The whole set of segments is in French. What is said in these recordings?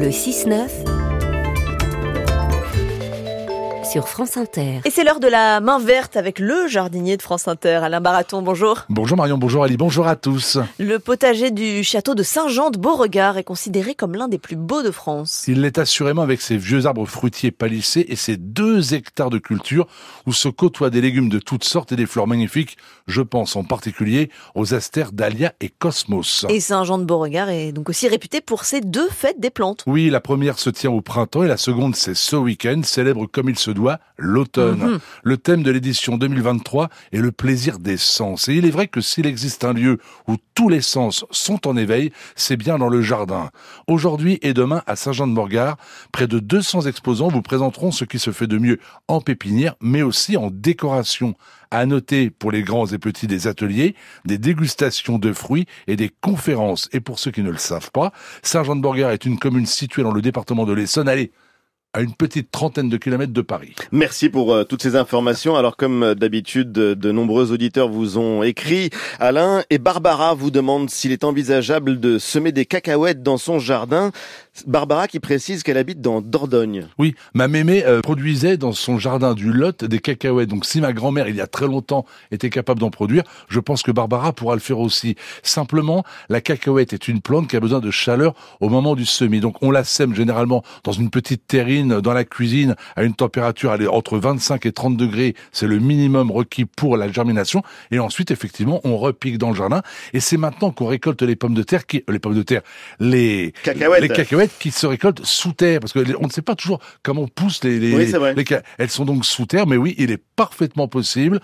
Le 6-9 sur France Inter. Et c'est l'heure de la main verte avec le jardinier de France Inter, Alain Baraton. Bonjour. Bonjour Marion, bonjour Ali, bonjour à tous. Le potager du château de Saint-Jean de Beauregard est considéré comme l'un des plus beaux de France. Il l'est assurément avec ses vieux arbres fruitiers palissés et ses deux hectares de culture où se côtoient des légumes de toutes sortes et des fleurs magnifiques. Je pense en particulier aux astères Dahlia et Cosmos. Et Saint-Jean de Beauregard est donc aussi réputé pour ses deux fêtes des plantes. Oui, la première se tient au printemps et la seconde c'est ce week-end, célèbre comme il se l'automne. Mhm. Le thème de l'édition 2023 est le plaisir des sens. Et il est vrai que s'il existe un lieu où tous les sens sont en éveil, c'est bien dans le jardin. Aujourd'hui et demain à Saint-Jean-de-Morgard, près de 200 exposants vous présenteront ce qui se fait de mieux en pépinière, mais aussi en décoration. À noter pour les grands et petits des ateliers, des dégustations de fruits et des conférences. Et pour ceux qui ne le savent pas, Saint-Jean-de-Morgard est une commune située dans le département de l'Essonne. Allez, à une petite trentaine de kilomètres de Paris. Merci pour euh, toutes ces informations. Alors comme euh, d'habitude, de nombreux auditeurs vous ont écrit. Alain et Barbara vous demandent s'il est envisageable de semer des cacahuètes dans son jardin. Barbara qui précise qu'elle habite dans Dordogne. Oui, ma mémé euh, produisait dans son jardin du Lot des cacahuètes. Donc si ma grand-mère, il y a très longtemps, était capable d'en produire, je pense que Barbara pourra le faire aussi. Simplement, la cacahuète est une plante qui a besoin de chaleur au moment du semis. Donc on la sème généralement dans une petite terrine, dans la cuisine, à une température entre 25 et 30 degrés. C'est le minimum requis pour la germination. Et ensuite, effectivement, on repique dans le jardin. Et c'est maintenant qu'on récolte les pommes de terre, qui, les pommes de terre, les cacahuètes. les cacahuètes qui se récoltent sous terre, parce qu'on ne sait pas toujours comment poussent les, les, oui, les, elles sont donc sous terre, mais oui, il est parfaitement possible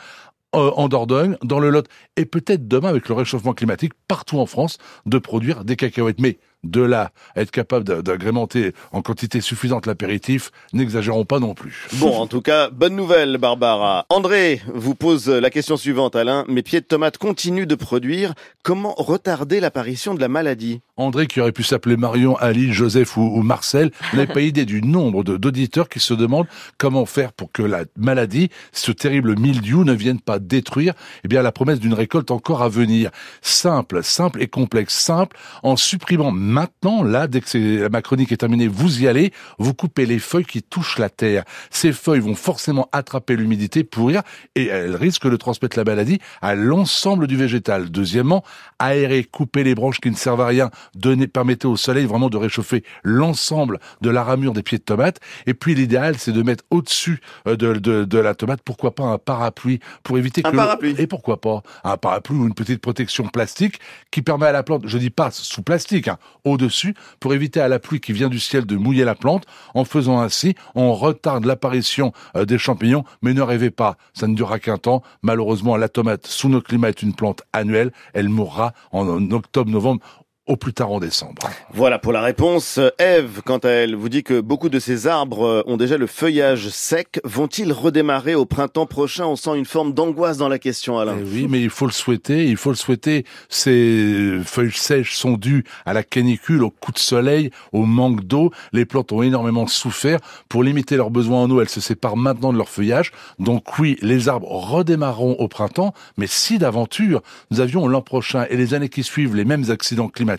euh, en Dordogne, dans le Lot, et peut-être demain avec le réchauffement climatique partout en France, de produire des cacahuètes. Mais de là être capable d'agrémenter en quantité suffisante l'apéritif, n'exagérons pas non plus. Bon, en tout cas, bonne nouvelle, Barbara. André vous pose la question suivante, Alain. Mes pieds de tomates continuent de produire. Comment retarder l'apparition de la maladie? André, qui aurait pu s'appeler Marion, Ali, Joseph ou, Marcel, n'avait pas idée du nombre d'auditeurs qui se demandent comment faire pour que la maladie, ce terrible mildiou, ne vienne pas détruire eh bien, la promesse d'une récolte encore à venir. Simple, simple et complexe. Simple, en supprimant Maintenant, là, dès que ma chronique est terminée, vous y allez, vous coupez les feuilles qui touchent la terre. Ces feuilles vont forcément attraper l'humidité, pourrir, et elles risquent de transmettre la maladie à l'ensemble du végétal. Deuxièmement, aérer, couper les branches qui ne servent à rien, donner, permettez au soleil vraiment de réchauffer l'ensemble de la ramure des pieds de tomate. Et puis l'idéal, c'est de mettre au-dessus euh, de, de, de, la tomate, pourquoi pas un parapluie, pour éviter un que... parapluie. Et pourquoi pas un parapluie ou une petite protection plastique qui permet à la plante, je dis pas sous plastique, hein, au-dessus pour éviter à la pluie qui vient du ciel de mouiller la plante. En faisant ainsi, on retarde l'apparition euh, des champignons, mais ne rêvez pas, ça ne durera qu'un temps. Malheureusement, la tomate sous nos climats est une plante annuelle. Elle mourra en octobre-novembre au plus tard en décembre. Voilà pour la réponse. Eve, quant à elle, vous dit que beaucoup de ces arbres ont déjà le feuillage sec. Vont-ils redémarrer au printemps prochain? On sent une forme d'angoisse dans la question, Alain. Eh oui, mais il faut le souhaiter. Il faut le souhaiter. Ces feuilles sèches sont dues à la canicule, au coup de soleil, au manque d'eau. Les plantes ont énormément souffert. Pour limiter leurs besoins en eau, elles se séparent maintenant de leur feuillage. Donc oui, les arbres redémarreront au printemps. Mais si d'aventure nous avions l'an prochain et les années qui suivent les mêmes accidents climatiques,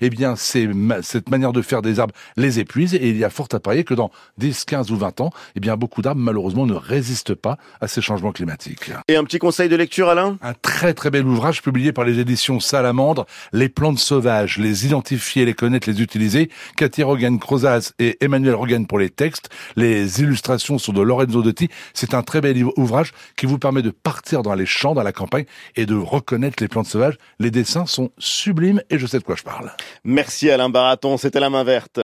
eh bien, cette manière de faire des arbres les épuise et il y a fort à parier que dans 10, 15 ou 20 ans, eh bien, beaucoup d'arbres, malheureusement, ne résistent pas à ces changements climatiques. Et un petit conseil de lecture, Alain? Un très très bel ouvrage publié par les éditions Salamandre, Les plantes sauvages, les identifier, les connaître, les utiliser. Cathy Rogan Crozaz et Emmanuel Rogan pour les textes. Les illustrations sont de Lorenzo Dotti. C'est un très bel ouvrage qui vous permet de partir dans les champs, dans la campagne et de reconnaître les plantes sauvages. Les dessins sont sublimes et je sais de Merci Alain Baraton, c'était la main verte.